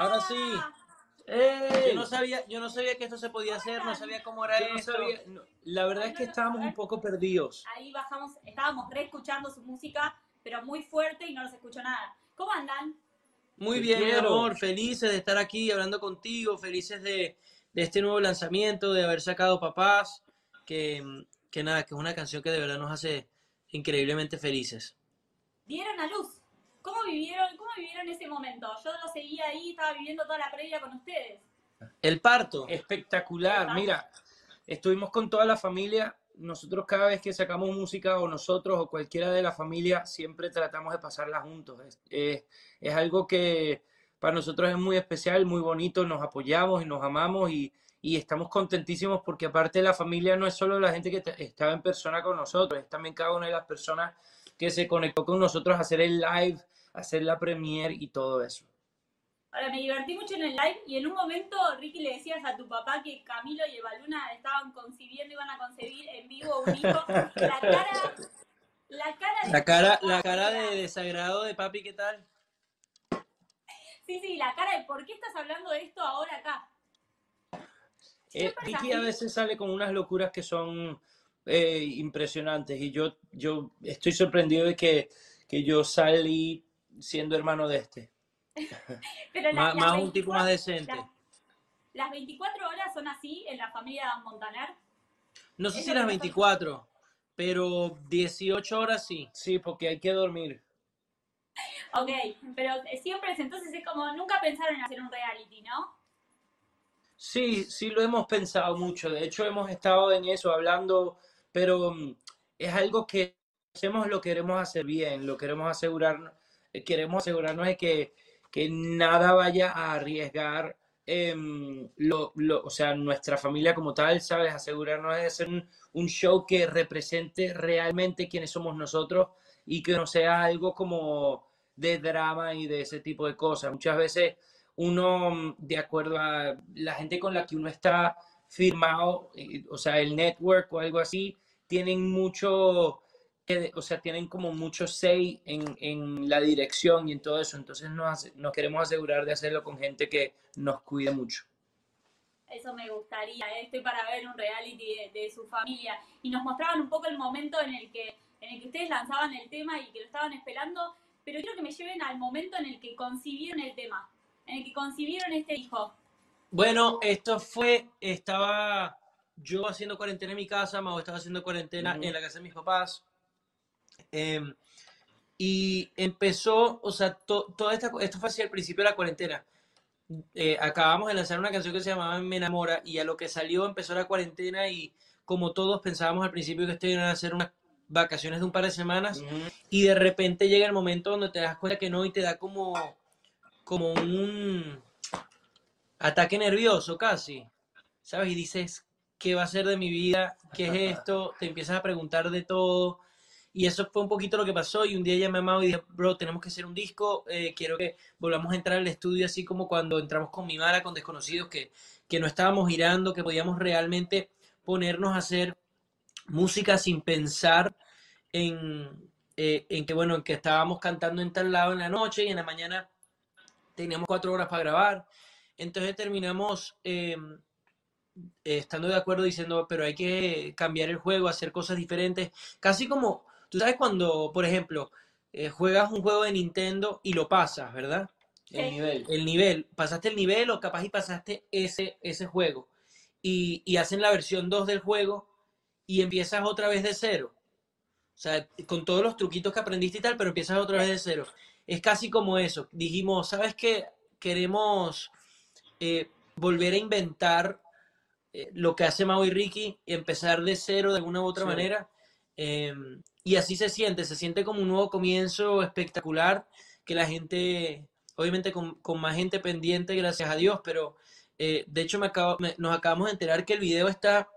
Ahora sí. ¡Ey! Yo no sabía, yo no sabía que esto se podía hacer, no sabía cómo era Yo no esto. sabía- no, la verdad es que estábamos un poco perdidos. Ahí bajamos, estábamos reescuchando su música, pero muy fuerte y no nos escuchó nada. ¿Cómo andan? Muy Te bien, mi quiero. amor, felices de estar aquí hablando contigo, felices de, de este nuevo lanzamiento, de haber sacado Papás, que, que nada, que es una canción que de verdad nos hace increíblemente felices. Dieron a luz. ¿Cómo vivieron, cómo vivieron ese momento? Yo lo seguía ahí, estaba viviendo toda la previa con ustedes. El parto. Espectacular. Mira, estuvimos con toda la familia. Nosotros cada vez que sacamos música o nosotros o cualquiera de la familia siempre tratamos de pasarla juntos. Es, es- es algo que para nosotros es muy especial, muy bonito. Nos apoyamos y nos amamos y, y estamos contentísimos porque aparte de la familia no es solo la gente que te- estaba en persona con nosotros, es también cada una de las personas que se conectó con nosotros a hacer el live, a hacer la premiere y todo eso. Ahora, me divertí mucho en el live y en un momento, Ricky, le decías a tu papá que Camilo y Evaluna estaban concibiendo, iban a concebir en vivo un hijo. La cara, la cara de La tu cara, papá la cara de desagrado de papi, ¿qué tal? Sí, sí, la cara de ¿por qué estás hablando de esto ahora acá? Eh, Ricky a veces sale con unas locuras que son eh, impresionantes y yo, yo estoy sorprendido de que, que yo salí siendo hermano de este. Pero la- Más, las más un tipo 24 más decente. las- Las 24 horas son así en la familia Montaner. No sé si las que pasa. 24, pero 18 horas sí. Sí, porque hay que dormir. Ok, pero siempre es entonces es como, nunca pensaron en hacer un reality, ¿no? Sí, sí lo hemos pensado mucho. De hecho, hemos estado en eso hablando, pero mm, es algo que hacemos, lo queremos hacer bien, lo queremos asegurar, eh, queremos asegurarnos de que, que nada vaya a arriesgar em, lo, lo- o sea, nuestra familia como tal, ¿sabes? Asegurarnos de hacer un, un show que represente realmente quiénes somos nosotros y que no sea algo como de drama y de ese tipo de cosas. Muchas veces uno, mm, de acuerdo a la gente con la que uno está firmado, eh, o sea, el network o algo así, tienen mucho, o sea, tienen como mucho say en, en la dirección y en todo eso. Entonces nos, nos queremos asegurar de hacerlo con gente que nos cuide mucho. Eso me gustaría, estoy para ver un reality de, de su familia. Y nos mostraban un poco el momento en el que en el que ustedes lanzaban el tema y que lo estaban esperando, pero quiero que me lleven al momento en el que concibieron el tema, en el que concibieron este hijo. Bueno, esto fue, estaba yo haciendo cuarentena en mi casa, Mau estaba haciendo cuarentena en la casa de mis papás. em, y empezó, o sea, to- toda esta, esto fue hacia el principio de la cuarentena. Eh, acabamos de lanzar una canción que se llamaba Me Enamora y a lo que salió empezó la cuarentena y como todos pensábamos al principio que esto iban a ser unas vacaciones de un par de semanas y de repente llega el momento donde te das cuenta que no y te da como, como un ataque nervioso casi, ¿sabes? Y dices, ¿qué va a ser de mi vida? ¿Qué es esto? Te empiezas a preguntar de todo. Y eso fue un poquito lo que pasó. Y un día llamé a Mau y dije, bro, tenemos que hacer un disco. eh, quiero que volvamos a entrar al estudio así como cuando entramos con mi Mara, con Desconocidos, que, que no estábamos girando, que podíamos realmente ponernos a hacer música sin pensar en, eh, en que, bueno, en que estábamos cantando en tal lado en la noche y en la mañana teníamos cuatro horas para grabar. Entonces terminamos eh, estando de acuerdo diciendo, pero hay que cambiar el juego, hacer cosas diferentes. Casi como, tú sabes cuando, por ejemplo, eh, juegas un juego de Nintendo y lo pasas, ¿verdad? El nivel. El nivel, pasaste el nivel o capaz y pasaste ese, ese juego. Y, y hacen la versión 2 del juego y empiezas otra vez de cero. O sea, con todos los truquitos que aprendiste y tal, pero empiezas otra vez de cero. Es casi como eso. Dijimos, ¿sabes qué? Queremos eh, volver a inventar eh, lo que hace Mau y Ricky y empezar de cero de alguna u otra Sí. manera. Eh, y así se siente, se siente como un nuevo comienzo espectacular, que la gente, obviamente con, con más gente pendiente, gracias a Dios, pero eh, de hecho me acabo- me- nos acabamos de enterar que el video está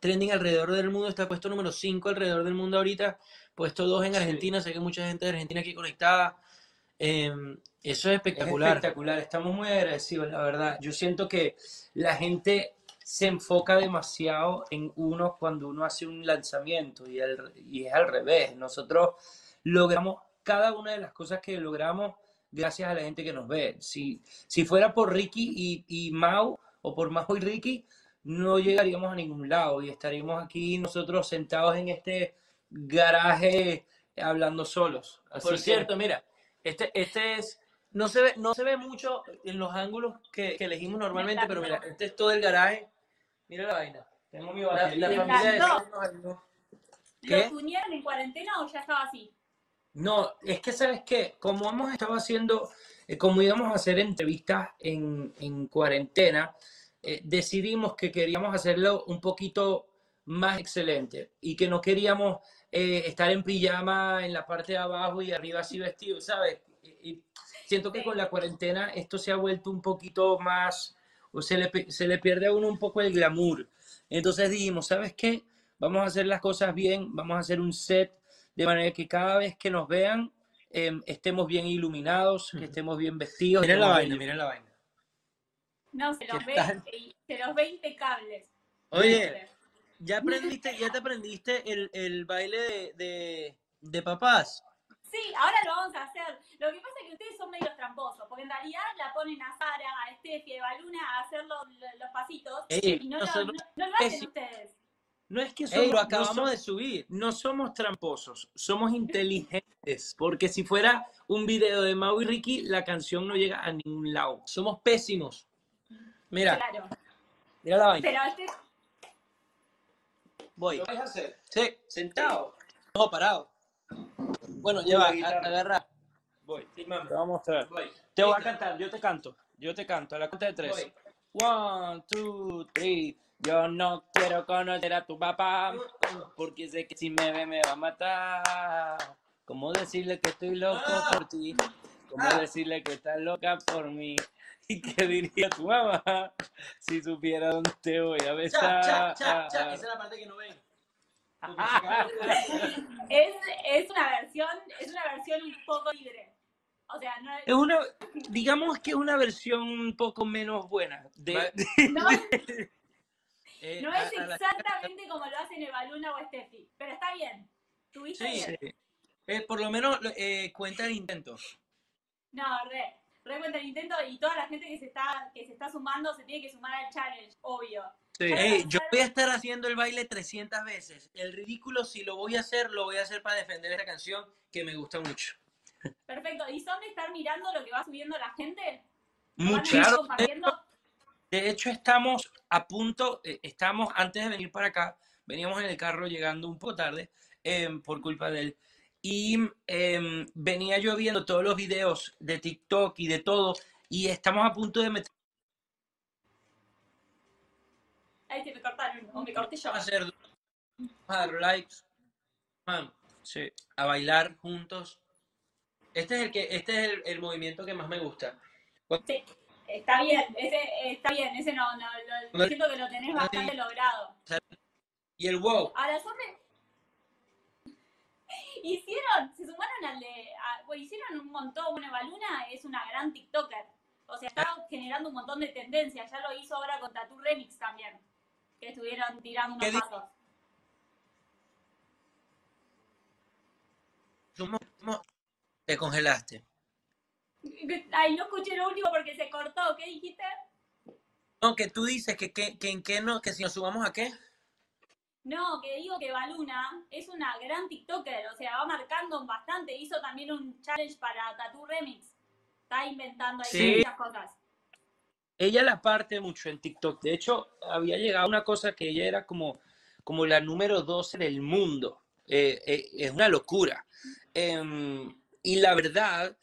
trending alrededor del mundo, está puesto número 5 alrededor del mundo ahorita, puesto 2 en Sí. Argentina, sé que mucha gente de Argentina aquí conectada. Eh, eso es Es espectacular. espectacular, estamos muy agradecidos, la verdad. Yo siento que la gente se enfoca demasiado en uno cuando uno hace un lanzamiento y, es al revés. Nosotros logramos, cada una de las cosas que logramos gracias a la gente que nos ve. Si, si fuera por Ricky y, y Mau, o por Mau y Ricky, no llegaríamos a ningún lado y estaríamos aquí nosotros sentados en este garaje hablando solos. Así Por que- cierto, mira, este, este es, no se ve, no se ve mucho en los ángulos que, que elegimos normalmente, pero mira, este es todo el garaje. Mira la vaina. tengo mi La, batería. la familia de. ¿Qué? ¿Lo tunearon en cuarentena o ya estaba así? No, es que sabes qué, como hemos estado haciendo, eh, como íbamos a hacer entrevistas en, en cuarentena, eh, decidimos que queríamos hacerlo un poquito más excelente y que no queríamos eh, estar en pijama en la parte de abajo y arriba así vestido, ¿sabes? Y, y siento que Sí. con la cuarentena esto se ha vuelto un poquito más, o se le, se le pierde a uno un poco el glamour. Entonces dijimos, ¿sabes qué? Vamos a hacer las cosas bien, vamos a hacer un set de manera que cada vez que nos vean em, estemos bien iluminados, que estemos bien vestidos. Miren la vaina, bien- miren la vaina. No, se los ¿Qué ve, se los ve impecables. Oye, ¿ya aprendiste, ya te aprendiste el, el baile de, de, de papás? Sí, ahora lo vamos a hacer. Lo que pasa es que ustedes son medios tramposos, porque en realidad la ponen a Sara, a Steffi, a Baluna a hacer los, los pasitos Ey, y no, lo, no, no lo hacen Ey, ustedes. No es que Ey, somos, lo no acabamos somos- de subir. no somos tramposos, somos inteligentes, porque si fuera un video de Mau y Ricky, la canción no llega a ningún lado. Somos pésimos. Mira, Claro. mira la vaina. Pero este, Voy. ¿Lo vais a hacer? Sí, ¿Sentado? no, parado. Bueno, lleva, agarra. Voy. Sí, mami. Te voy a mostrar. Voy. Te voy a cantar, yo te canto, yo te canto, a la cuenta de tres. Voy. One, two, three. Yo no quiero conocer a tu papá, porque sé que si me ve me va a matar. ¿Cómo decirle que estoy loco Ah. por ti? ¿Cómo Ah. decirle que estás loca por mí? ¿Y qué diría tu mamá si supiera dónde te voy a besar? cha, cha, cha. Esa es la parte que no ven. es, es una versión, es una versión un poco libre. O sea, no es, Es una, digamos que es una versión un poco menos buena. De, no, Eh, no a- es la- exactamente como lo hacen Evaluna o Steffi, pero está bien. ¿Tuviste Sí. bien? Sí. eh, por lo menos eh, cuenta el intento. No, re. Re cuenta el intento y toda la gente que se está, que se está sumando se tiene que sumar al challenge, obvio. Sí. Yo voy a estar haciendo el baile 300 veces. El ridículo, si lo voy a hacer, lo voy a hacer para defender esta canción que me gusta mucho. Perfecto. ¿Y son de estar mirando lo que va subiendo la gente? ¿Lo van a Muchísimo. estar compartiendo? De hecho, estamos a punto, eh, estamos antes de venir para acá, veníamos en el carro llegando un poco tarde em, por culpa de él. Y em, venía yo viendo todos los videos de TikTok y de todo, y estamos a punto de meter Ahí se me cortaron, o me corté yo. Vamos a hacer a dar likes, sí, a bailar juntos. Este es el que, este es el, el movimiento que más me gusta. Sí, está bien, ese está bien, ese no, no, lo- No- siento que lo tenés bastante logrado. Y el wow. Ahora. Hicieron, se sumaron al de, a- bueno, hicieron un montón, bueno, Baluna es una gran TikToker, o sea, está generando un montón de tendencias, ya lo hizo ahora con Tattoo Remix también, que estuvieron tirando unos ¿Qué di- pasos. Te congelaste. Ay, no escuché lo último porque se cortó, ¿qué dijiste? No, que tú dices que, que, que en qué no, que si nos sumamos a qué. No, que digo que Baluna es una gran TikToker, o sea, va marcando bastante, hizo también un challenge para Tattoo Remix, está inventando ahí Sí. muchas cosas. ella la parte mucho en TikTok. De hecho, había llegado una cosa que ella era como, como la número 12 del mundo. Eh, eh, es una locura. Em, y la verdad,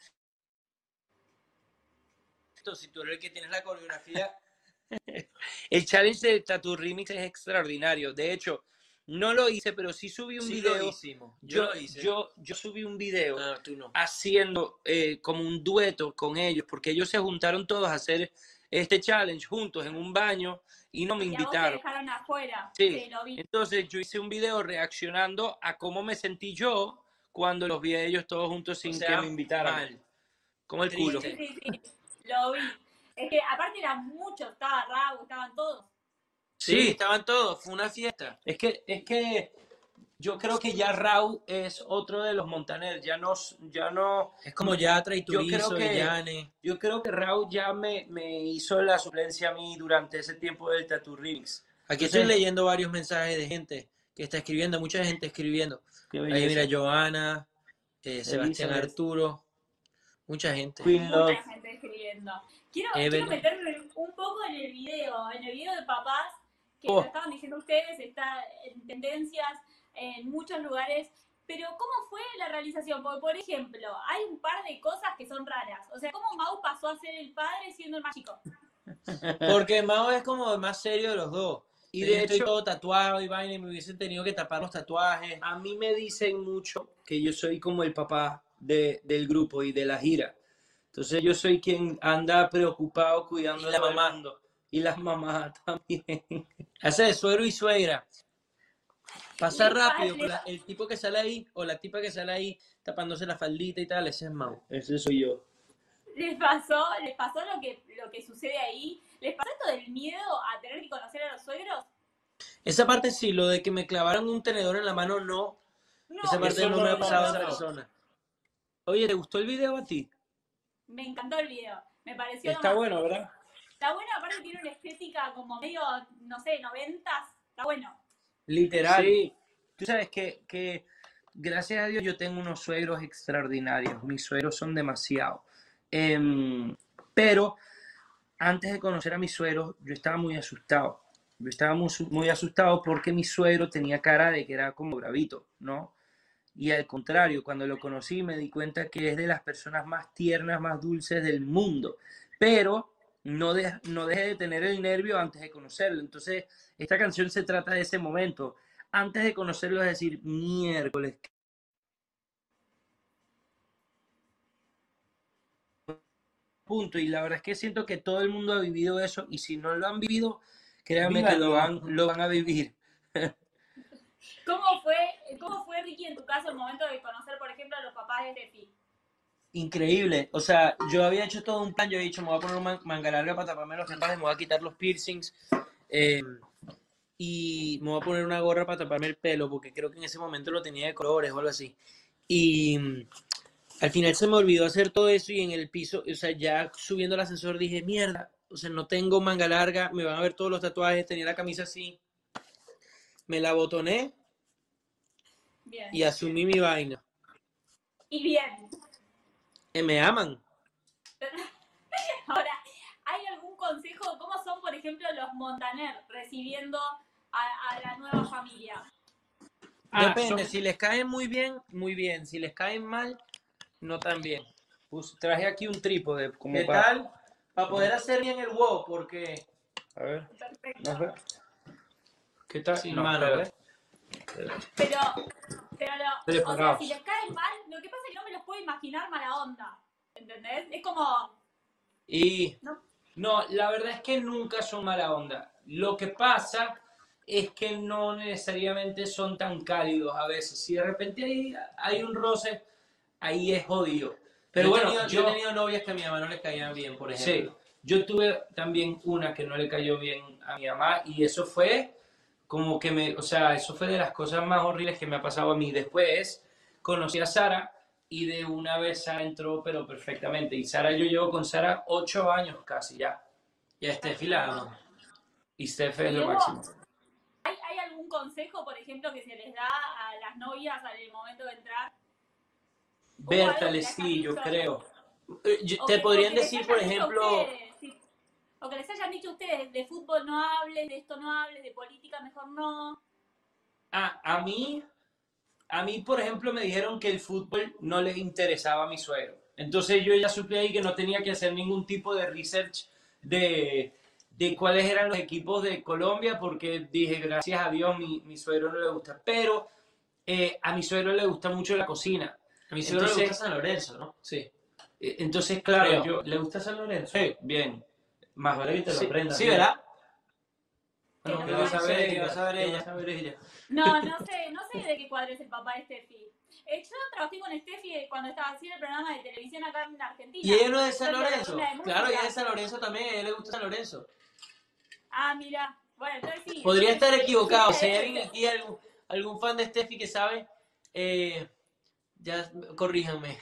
si tú eres el que tienes la coreografía, el challenge de Tattoo Remix es extraordinario. De hecho, no lo hice, pero sí subí un sí lo video. hicimos. Yo, Yo, lo hice. yo, yo subí un video Ah, tú no. haciendo eh, como un dueto con ellos, porque ellos se juntaron todos a hacer este challenge juntos en un baño y no me Y invitaron. dejaron afuera, Sí. sí, lo vi. Entonces yo hice un video reaccionando a cómo me sentí yo cuando los vi a ellos todos juntos sin O sea, que me invitaran. mal. Como el culo. Sí, sí, sí, lo vi. Es que aparte eran muchos, estaba Rabu, estaban todos. Sí, Sí. estaban todos, fue una fiesta. Es que, es que yo creo que ya Raúl es otro de los Montaner, ya no, ya no, Es como Yatra y Yo creo Turizo y que- Yane. yo creo que Raúl ya me, me hizo la suplencia a mí durante ese tiempo del Tattoo Remix. Aquí Entonces- estoy leyendo varios mensajes de gente que está escribiendo, mucha gente escribiendo. Ahí mira, Joana, eh, Sebastián Elizabeth. Arturo, mucha gente. Queen Love. Mucha gente escribiendo. Quiero, quiero meterme un poco en el video, en el video de papás, que Oh. lo estaban diciendo ustedes, está en tendencias en muchos lugares. Pero, ¿cómo fue la realización? Porque, por ejemplo, hay un par de cosas que son raras. O sea, ¿cómo Mau pasó a ser el padre siendo el más chico? Porque Mao es como el más serio de los dos. Y Y de de hecho, hecho- todo tatuado y vaina, y me hubiesen tenido que tapar los tatuajes. A mí me dicen mucho que yo soy como el papá de- del grupo y de la gira. Entonces yo soy quien anda preocupado cuidando la todo el mamá. mundo. Y las mamás también. Hace de suegro y suegra. Pasa Y rápido, la- el tipo que sale ahí, o la tipa que sale ahí tapándose la faldita y tal, ese es Mao. Ese soy yo. ¿Les pasó, les pasó lo que, lo que sucede ahí? ¿Les pasó esto del miedo a tener que conocer a los suegros? Esa parte sí, lo de que me clavaron un tenedor en la mano, no. No, Esa parte no no me ha pasado a esa persona. Oye, ¿te gustó el video a ti? me encantó el video. Me pareció Está bueno, ¿verdad? Está bueno, aparte tiene una estética como medio, no sé, noventas. Está bueno. Literal. Sí. Tú sabes que, que gracias a Dios yo tengo unos suegros extraordinarios. Mis suegros son demasiado. Em, pero antes de conocer a mis suegros, yo estaba muy asustado. Yo estaba muy asustado porque mi suegro tenía cara de que era como bravito, ¿no? Y al contrario, cuando lo conocí me di cuenta que es de las personas más tiernas, más dulces del mundo. Pero no, de- no deje de tener el nervio antes de conocerlo. Entonces, esta canción se trata de ese momento. Antes de conocerlo, es decir, miércoles. Punto. Y la verdad es que siento que todo el mundo ha vivido eso. Y si no lo han vivido, créanme que lo van, lo van a vivir. ¿Cómo fue, ¿Cómo fue, Ricky, en tu caso, el momento de conocer, por ejemplo, a los papás de Steffi? Increíble. O sea, yo había hecho todo un plan. Yo había dicho, me voy a poner una manga larga para taparme los tatuajes, me voy a quitar los piercings. eh, y me voy a poner una gorra para taparme el pelo, porque creo que en ese momento lo tenía de colores o algo así. Y mm, al final se me olvidó hacer todo eso y en el piso, o sea, ya subiendo el ascensor dije, mierda, o sea, no tengo manga larga, me van a ver todos los tatuajes, tenía la camisa así. Me la botoné Bien. y asumí mi vaina. Y bien. Eh, me aman. Ahora, ¿hay algún consejo? ¿Cómo son, por ejemplo, los Montaner recibiendo a, a la nueva familia? Ah, Depende, son- si les caen muy bien, muy bien. Si les caen mal, no tan bien. Traje aquí un trípode. Como ¿Qué para- tal? Para poder hacer bien el wow, porque A ver, Perfecto. ¿no ve? ¿Qué tal? Sin No, mano, espera. ¿ves? Pero, pero lo- o sea, si les caen mal, lo que pasa es que no me los puedo imaginar mala onda. ¿Entendés? Es como, Y No, la verdad es que nunca son mala onda. Lo que pasa es que no necesariamente son tan cálidos a veces. Si de repente hay, hay un roce, ahí es jodido. Pero yo, bueno, he tenido, yo yo, he tenido novias que a mi mamá no les caían bien, por sí, ejemplo. yo tuve también una que no le cayó bien a mi mamá y eso fue como que me, o sea, eso fue de las cosas más horribles que me ha pasado a mí. Después conocí a Sara y de una vez Sara entró, pero perfectamente. Y Sara, yo llevo con Sara ocho años casi ya. Y a Steffi la amo. Y Steph es lo máximo. ¿hay, ¿hay algún consejo, por ejemplo, que se les da a las novias al momento de entrar? ¿Hubo algo Berta que les hayas sí, yo creo. Eh, yo- te que- podrían que decir, por ejemplo, sí. O que les hayan dicho ustedes, de fútbol no hables, de esto no hables, de política mejor no. Ah, a mí, a mí, por ejemplo, me dijeron que el fútbol no les interesaba a mi suegro. Entonces yo ya supe ahí que no tenía que hacer ningún tipo de research de, de cuáles eran los equipos de Colombia, porque dije, gracias a Dios, mi, mi suegro no le gusta. Pero eh, a mi suegro le gusta mucho la cocina. a mi suegro le Entonces- gusta San Lorenzo, ¿no? Sí. Eh, Entonces, claro, yo... ¿Le gusta San Lorenzo? Sí, bien. Más vale que te lo Sí, aprendas. sí. ¿verdad? Bueno, Que ¿qué no vas a vaya. ver ¿Qué ella? vas a ver ¿Qué ella? vas a ver ella? No, no sé, no sé de qué cuadro es el papá de Steffi. Eh, yo trabajé con Steffi cuando estaba haciendo el programa de televisión acá en Argentina. ¿Y ella no es de San Lorenzo? de Claro, ella es de San Lorenzo también, a ella le gusta San Lorenzo. Ah, mira. Bueno, entonces sí. Podría estar equivocado, si hay alguien aquí, algún, algún fan de Steffi que sabe, eh, ya corríjanme,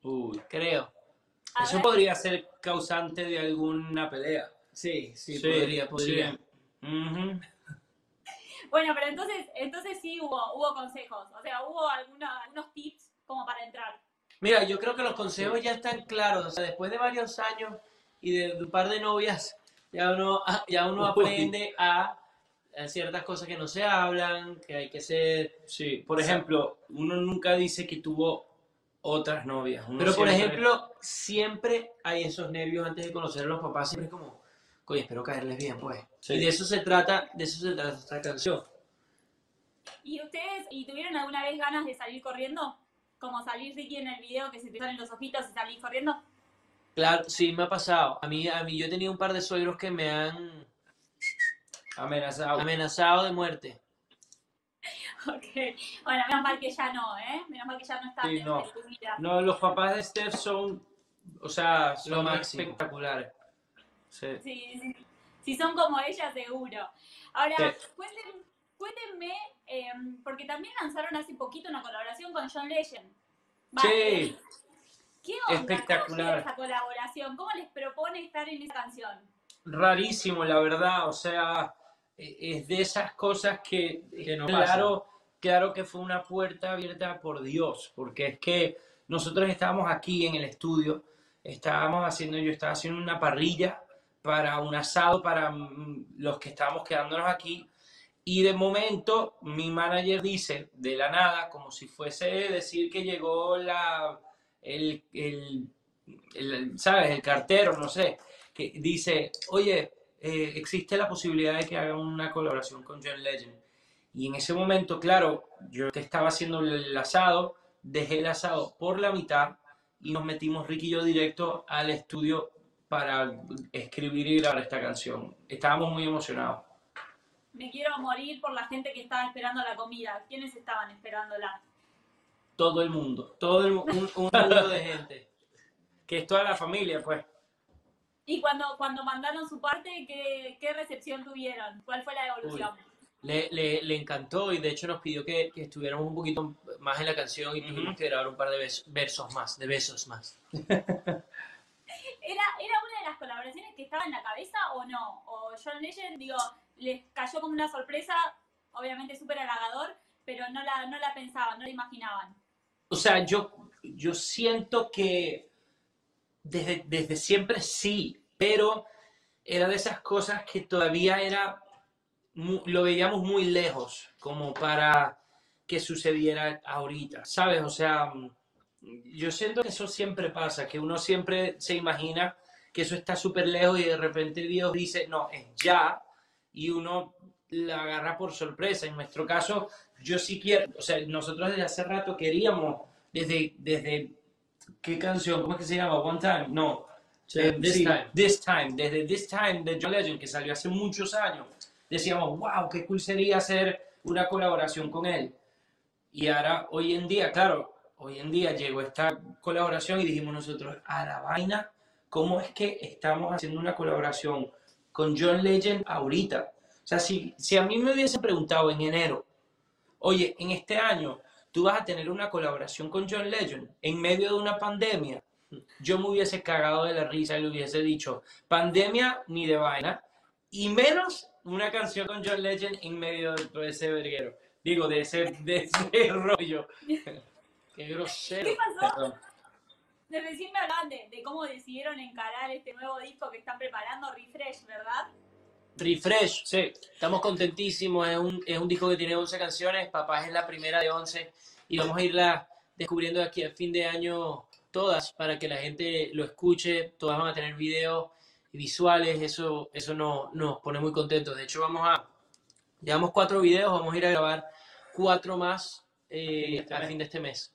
Uy, creo. A eso ver, podría ser causante de alguna pelea. Sí, sí, podría, podría. sí. Bueno, pero entonces, entonces sí hubo, hubo consejos. O sea, hubo alguna- algunos tips como para entrar. Mira, yo creo que los consejos ya están claros. O sea, después de varios años y de, de un par de novias, ya uno, ya uno aprende a, a ciertas cosas que no se hablan, que hay que ser. Sí, por ejemplo, uno nunca dice que tuvo otras novias. Uno Pero, por siempre- ejemplo, siempre hay esos nervios antes de conocer a los papás. Siempre es como, oye, espero caerles bien, pues. Sí. Y de eso se trata, de eso se trata esta canción. ¿Y ustedes, y tuvieron alguna vez ganas de salir corriendo? Como salir Ricky en el video que se te salen los ojitos y salir corriendo. Claro, sí, me ha pasado. A mí, a mí yo he tenido un par de suegros que me han amenazado. amenazado de muerte. Ok. Bueno, menos mal que ya no, ¿eh? Menos mal que ya no está Sí, en no. en tu vida. No, los papás de Steph son, o sea, Lo máximo. espectaculares. Sí. Sí, sí. Si son como ella, seguro. Ahora, Sí. cuéntenme, eh, porque también lanzaron hace poquito una colaboración con John Legend. Sí. ¿Qué onda? ¿Cómo Espectacular. esa colaboración? ¿Cómo les propone estar en esa canción? Rarísimo, la verdad, o sea, es de esas cosas que, Que no claro, claro que fue una puerta abierta por Dios, porque es que nosotros estábamos aquí en el estudio, estábamos haciendo, yo estaba haciendo una parrilla para un asado para mm, los que estábamos quedándonos aquí, y de momento mi manager dice, de la nada, como si fuese decir que llegó la, el, el, el, ¿sabes? El cartero, no sé, que dice, oye, eh, existe la posibilidad de que hagan una colaboración con John Legend. Y en ese momento, claro, yo que estaba haciendo el asado, dejé el asado por la mitad y nos metimos Ricky y yo directo al estudio para escribir y grabar esta canción. Estábamos muy emocionados. Me quiero morir por la gente que estaba esperando la comida. ¿Quiénes estaban esperándola? Todo el mundo. Todo el, un, un mundo de gente. Que es toda la familia, pues. Y cuando, cuando mandaron su parte, ¿qué, qué recepción tuvieron? ¿Cuál fue la evolución? Le, le, le encantó y de hecho nos pidió que, que estuviéramos un poquito más en la canción y tuvimos Ujú. que grabar un par de bes- versos más, de besos más. ¿Era, ¿Era una de las colaboraciones que estaba en la cabeza o no? ¿O John Legend, digo, les cayó como una sorpresa, obviamente súper halagador, pero no la, no la pensaban, no la imaginaban? O sea, yo, yo siento que desde, desde siempre sí, pero era de esas cosas que todavía era, lo veíamos muy lejos, como para que sucediera ahorita, ¿sabes? O sea, mm, yo siento que eso siempre pasa, que uno siempre se imagina que eso está súper lejos y de repente Dios dice, no, es ya, y uno la agarra por sorpresa. En nuestro caso, yo sí quiero, o sea, nosotros desde hace rato queríamos, desde, desde, ¿qué canción? ¿Cómo es que se llama? One Time, no. Eh, This sí, Time. This Time, desde This Time de John Legend, que salió hace muchos años, decíamos, wow, qué cool sería hacer una colaboración con él. Y ahora, hoy en día, claro, hoy en día llegó esta colaboración y dijimos nosotros, a la vaina, ¿cómo es que estamos haciendo una colaboración con John Legend ahorita? O sea, si, si a mí me hubiesen preguntado en enero, oye, en este año tú vas a tener una colaboración con John Legend en medio de una pandemia, yo me hubiese cagado de la risa y le hubiese dicho, pandemia ni de vaina, y menos una canción con John Legend en medio de todo ese verguero. Digo, de ese, de ese rollo. Qué grosero. ¿Qué pasó? Perdón. De recién me hablaban de, de cómo decidieron encarar este nuevo disco que están preparando, Refresh, ¿verdad? Refresh, Sí, estamos contentísimos, es un, es un disco que tiene 11 canciones, Papá es la primera de 11 y vamos a irla descubriendo de aquí a fin de año todas para que la gente lo escuche, todas van a tener videos y visuales, eso, eso nos, nos pone muy contentos. De hecho, vamos a, llevamos cuatro videos, vamos a ir a grabar cuatro más eh, Este al mes. fin de este mes.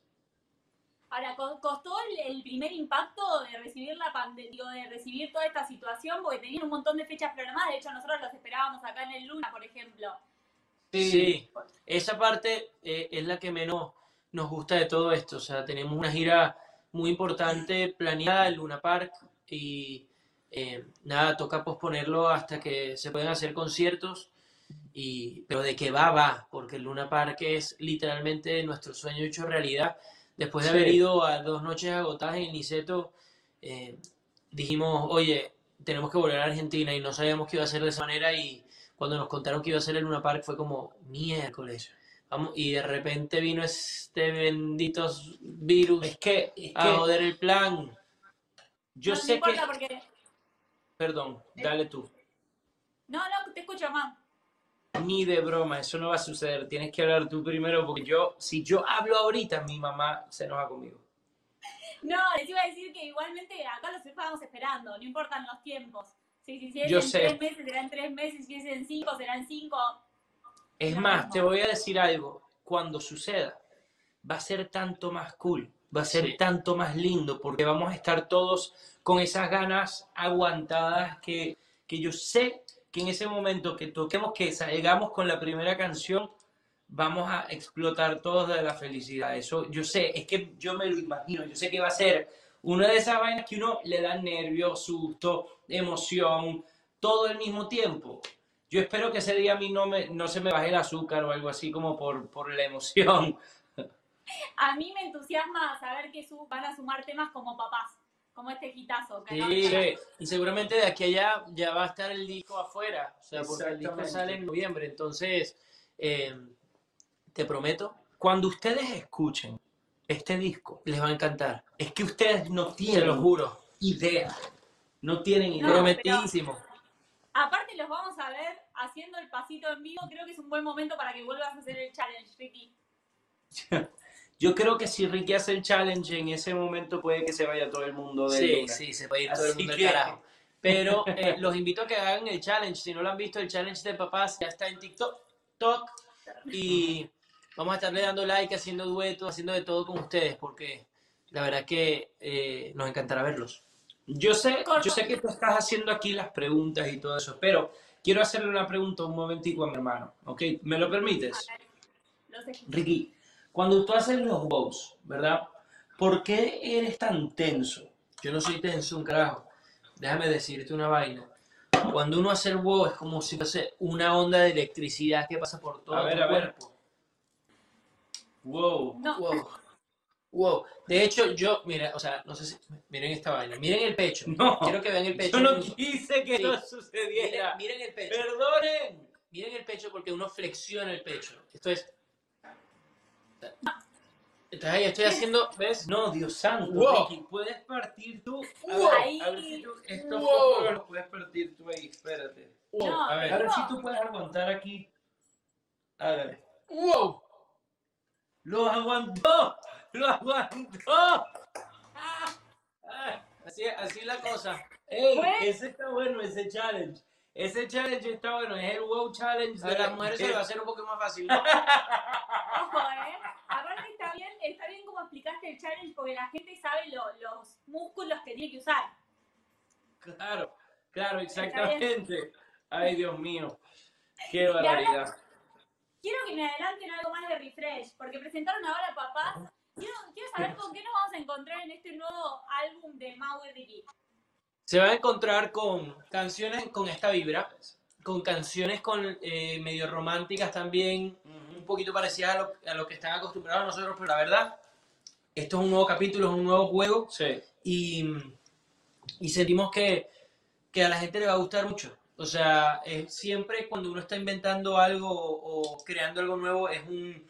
Ahora, co- ¿costó el, el primer impacto de recibir la digo, de recibir toda esta situación? Porque tenían un montón de fechas programadas, de hecho nosotros los esperábamos acá en el Luna, por ejemplo. Sí, esa parte eh, es la que menos nos gusta de todo esto. O sea, tenemos una gira muy importante planeada en Luna Park y eh, nada, toca posponerlo hasta que se puedan hacer conciertos y, pero de que va, va, porque el Luna Park es literalmente nuestro sueño hecho realidad. Después de Sí. haber ido a dos noches agotadas en Niceto, eh, dijimos, oye, tenemos que volver a Argentina y no sabíamos que iba a ser de esa manera y cuando nos contaron que iba a ser el Luna Park fue como miércoles. Vamos, y de repente vino este bendito virus Es que, es a que joder el plan. yo no, sé no que... importa porque. Perdón, dale tú. No, no, te escucho más. Ni de broma, eso no va a suceder. Tienes que hablar tú primero porque yo, si yo hablo ahorita, mi mamá se enoja conmigo. No, les iba a decir que igualmente acá los estábamos esperando, no importan los tiempos. Si, si, si es Yo en sé. tres meses, serán tres meses, si es en cinco, serán cinco. Es más, te voy a decir algo. Cuando suceda, va a ser tanto más cool, va a ser Sí. tanto más lindo, porque vamos a estar todos con esas ganas aguantadas que, que yo sé que en ese momento que toquemos, que salgamos con la primera canción, vamos a explotar todos de la felicidad. Eso yo sé, es que yo me lo imagino, yo sé que va a ser una de esas vainas que uno le da nervios, susto, emoción, todo al mismo tiempo. Yo espero que ese día a mí no, me, no se me baje el azúcar o algo así como por, por la emoción. A mí me entusiasma saber que su- van a sumar temas como papás, como este hitazo. Que Sí, y seguramente de aquí a allá ya va a estar el disco afuera, o sea, porque el disco sale en noviembre, entonces eh, te prometo, Cuando ustedes escuchen este disco, les va a encantar, es que ustedes no tienen lo juro, idea. No tienen idea. No, prometidísimo. Aparte los vamos a ver haciendo el pasito en vivo, creo que es un buen momento para que vuelvas a hacer el challenge, Ricky. Yo creo que si Ricky hace el challenge en ese momento puede que se vaya todo el mundo de Sí, Luna. sí, se puede ir todo el Así mundo al que- carajo. Pero eh, los invito a que hagan el challenge. Si no lo han visto, el challenge de papás ya está en TikTok. Tok, y vamos a estarle dando like, haciendo duetos, haciendo de todo con ustedes, porque la verdad que eh, nos encantará verlos. Yo sé, yo sé que tú estás haciendo aquí las preguntas y todo eso, pero quiero hacerle una pregunta un momentico a mi hermano, ¿ok? ¿Me lo permites? Ricky, cuando tú haces los wows, ¿verdad? ¿Por qué eres tan tenso? Yo no soy tenso, un carajo. Déjame decirte una vaina. Cuando uno hace el wow es como si fuese una onda de electricidad que pasa por todo A ver, tu a ver. cuerpo. Wow. No, Wow. Wow. De hecho, yo, mira, o sea, no sé si. Miren esta vaina. Miren el pecho. No. Quiero que vean el pecho. Yo no quise que Sí. Miren, sucediera. miren el pecho. Perdonen. Miren el pecho porque uno flexiona el pecho. Esto es. Entonces ahí estoy haciendo, ¿ves? No, Dios santo, Wow. Ricky, puedes partir tú. A Wow. ver, Ahí. a ver si tú, estos Wow. los puedes partir tú ahí, espérate. no, A ver, a pero ver si tú puedes aguantar aquí. Hágale. ¡Wow! ¡Lo aguantó! ¡Lo aguantó! Así, así es la cosa. ¡Ey! Fue- Ese está bueno, ese challenge. Ese challenge está bueno, es el wow challenge A de las mujeres se le va a hacer un poco más fácil. ¿no? Ojo, ¿eh? Aparte está bien, está bien el challenge porque la gente sabe lo- los músculos que tiene que usar. Claro, claro, exactamente. Ay, Dios mío. Qué ahora- barbaridad. Quiero que me adelanten algo más de refresh, porque presentaron ahora a papás. Quiero, quiero saber con qué nos vamos a encontrar en este nuevo álbum de Mau y Ricky. Se va a encontrar con canciones con esta vibra, con canciones con eh, medio románticas también, un poquito parecidas a lo, a lo que están acostumbrados nosotros, pero la verdad, esto es un nuevo capítulo, es un nuevo juego Sí. y, y sentimos que, que a la gente le va a gustar mucho. O sea, es siempre cuando uno está inventando algo o, o creando algo nuevo es un,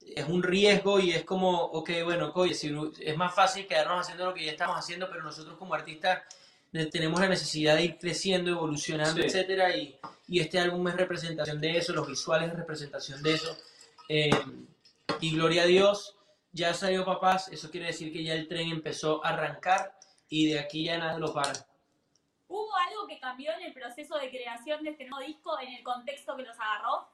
es un riesgo y es como, ok, bueno, oye, si es más fácil quedarnos haciendo lo que ya estamos haciendo, pero nosotros como artistas tenemos la necesidad de ir creciendo, evolucionando, Sí. etcétera, y, y este álbum es representación de eso, los visuales es representación de eso. Eh, y gloria a Dios, ya salió papás, eso quiere decir que ya el tren empezó a arrancar y de aquí ya nada lo para. ¿Hubo algo que cambió en el proceso de creación de este nuevo disco en el contexto que los agarró?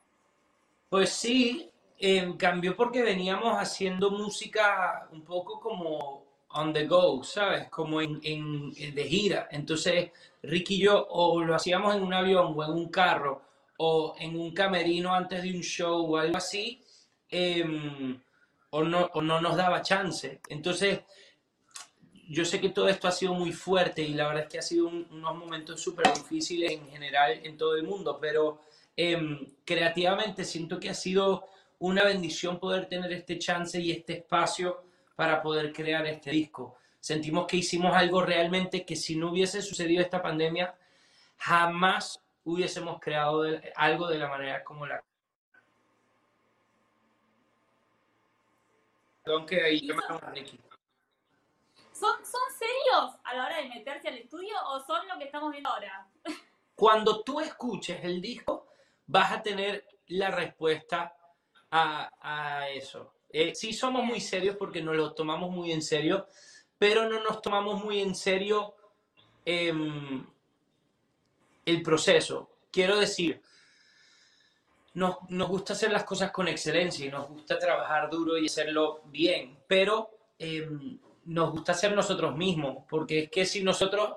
Pues sí, eh, cambió porque veníamos haciendo música un poco como on the go, ¿sabes? Como en, en- en- de gira. Entonces, Ricky y yo o lo hacíamos en un avión o en un carro o en un camerino antes de un show o algo así, em, o, no, o no nos daba chance. Entonces, yo sé que todo esto ha sido muy fuerte y la verdad es que ha sido un- unos momentos súper difíciles en general en todo el mundo, pero em, creativamente siento que ha sido una bendición poder tener este chance y este espacio para poder crear este disco. Sentimos que hicimos algo realmente que si no hubiese sucedido esta pandemia, jamás hubiésemos creado algo de la manera como la... Perdón que ahí Y llamaron a Ricky. ¿Son, ¿Son serios a la hora de meterse al estudio o son lo que estamos viendo ahora? Cuando tú escuches el disco, vas a tener la respuesta a, a eso. Eh, sí somos muy serios porque nos lo tomamos muy en serio, pero no nos tomamos muy en serio em, el proceso. Quiero decir, nos, nos gusta hacer las cosas con excelencia y nos gusta trabajar duro y hacerlo bien, pero em, nos gusta ser nosotros mismos, porque es que si nosotros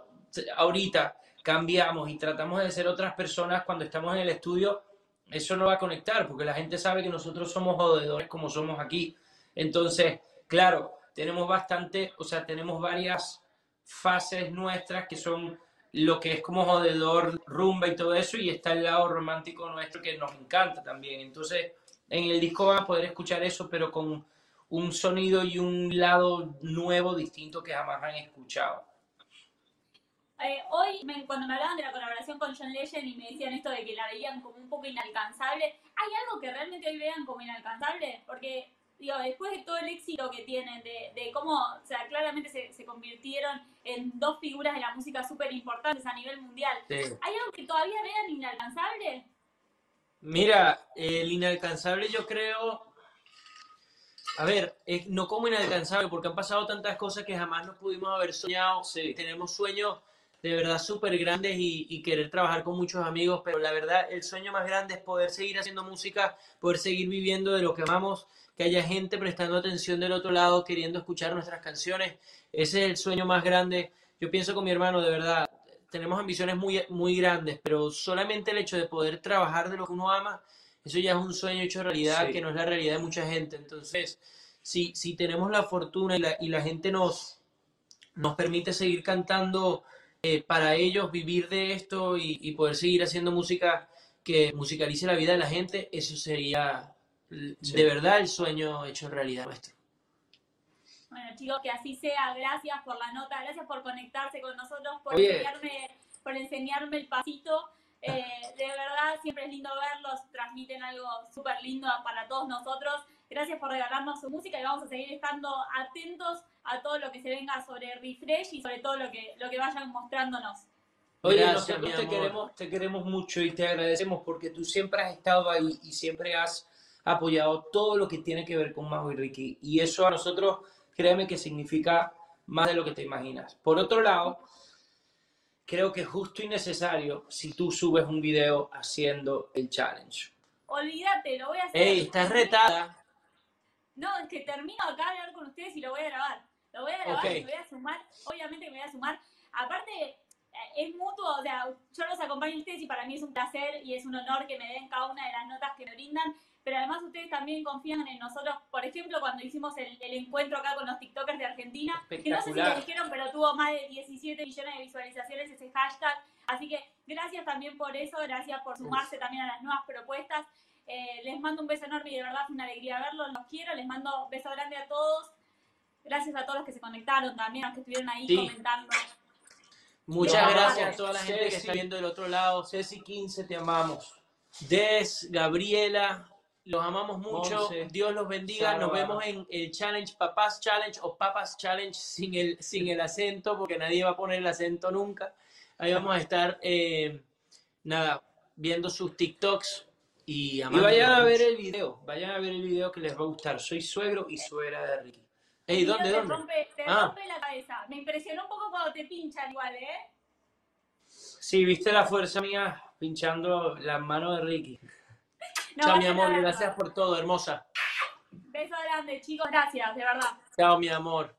ahorita cambiamos y tratamos de ser otras personas cuando estamos en el estudio, eso no va a conectar, porque la gente sabe que nosotros somos jodedores como somos aquí. Entonces, claro, tenemos bastante, o sea, tenemos varias fases nuestras que son lo que es como jodedor, rumba y todo eso, y está el lado romántico nuestro que nos encanta también. Entonces, en el disco van a poder escuchar eso, pero con un sonido y un lado nuevo, distinto que jamás han escuchado. Eh, hoy, me- cuando me hablaban de la colaboración con John Legend y me decían esto de que la veían como un poco inalcanzable, ¿hay algo que realmente hoy vean como inalcanzable? Porque, digo, después de todo el éxito que tienen, de, de cómo, o sea, claramente se, se convirtieron en dos figuras de la música súper importantes a nivel mundial, Sí. ¿hay algo que todavía vean inalcanzable? Mira, el inalcanzable yo creo, a ver, no como inalcanzable, porque han pasado tantas cosas que jamás nos pudimos haber soñado. Sí. Tenemos sueños de verdad súper grandes y, y querer trabajar con muchos amigos, pero la verdad el sueño más grande es poder seguir haciendo música, poder seguir viviendo de lo que amamos, que haya gente prestando atención del otro lado, queriendo escuchar nuestras canciones. Ese es el sueño más grande. Yo pienso con mi hermano, de verdad, tenemos ambiciones muy, muy grandes, pero solamente el hecho de poder trabajar de lo que uno ama, eso ya es un sueño hecho realidad, Sí. que no es la realidad de mucha gente. Entonces, si, si tenemos la fortuna y la, y la gente nos, nos permite seguir cantando eh, para ellos, vivir de esto y, y poder seguir haciendo música que musicalice la vida de la gente, eso sería Sí. de verdad el sueño hecho realidad nuestro. Bueno, chicos, que así sea. Gracias por la nota, gracias por conectarse con nosotros, por, Oye. enseñarme, por enseñarme el pasito. Eh, de verdad, siempre es lindo verlos, transmiten algo súper lindo para todos nosotros. Gracias por regalarnos su música y vamos a seguir estando atentos a todo lo que se venga sobre Refresh y sobre todo lo que, lo que vayan mostrándonos. Oye, Gracias, nosotros te queremos, te queremos mucho y te agradecemos porque tú siempre has estado ahí y siempre has apoyado todo lo que tiene que ver con Majo y Ricky. Y eso a nosotros, créeme que significa más de lo que te imaginas. Por otro lado, creo que es justo y necesario si tú subes un video haciendo el challenge. Olvídate, lo voy a hacer. ¡Ey, estás retada! No, es que termino acá de hablar con ustedes y lo voy a grabar. Lo voy a grabar Ok. y me voy a sumar. Obviamente que me voy a sumar. Aparte, eh, es mutuo, o sea, yo los acompaño a ustedes y para mí es un placer y es un honor que me den cada una de las notas que me brindan. Pero además ustedes también confían en nosotros. Por ejemplo, cuando hicimos el, el encuentro acá con los TikTokers de Argentina, que no sé si lo dijeron, pero tuvo más de 17 millones de visualizaciones ese hashtag. Así que gracias también por eso, gracias por sumarse también a las nuevas propuestas. Eh, les mando un beso enorme y de verdad fue una alegría verlos, los quiero, les mando un beso grande a todos. Gracias a todos los que se conectaron también, a los que estuvieron ahí Sí. comentando. Muchas Los gracias a toda la gente que Ceci. está viendo del otro lado. Ceci 15, te amamos. Des, Gabriela, los amamos mucho. Monse, Dios los bendiga. Nos vemos en el challenge Papás Challenge o Papas Challenge sin el, sin el acento, porque nadie va a poner el acento nunca. Ahí vamos a estar, eh, nada, viendo sus TikToks y Y vayan a ver el video, vayan a ver el video que les va a gustar. Soy suegro y suegra de Ricky. Ey, ¿dónde, dónde? Te rompe, te Ah. rompe la cabeza. Me impresionó un poco cuando te pinchan igual, ¿eh? Sí, viste la fuerza mía pinchando las manos de Ricky. No, Chao, mi amor. Gracias por todo, hermosa. Beso grande, chicos. Gracias, de verdad. Chao, mi amor.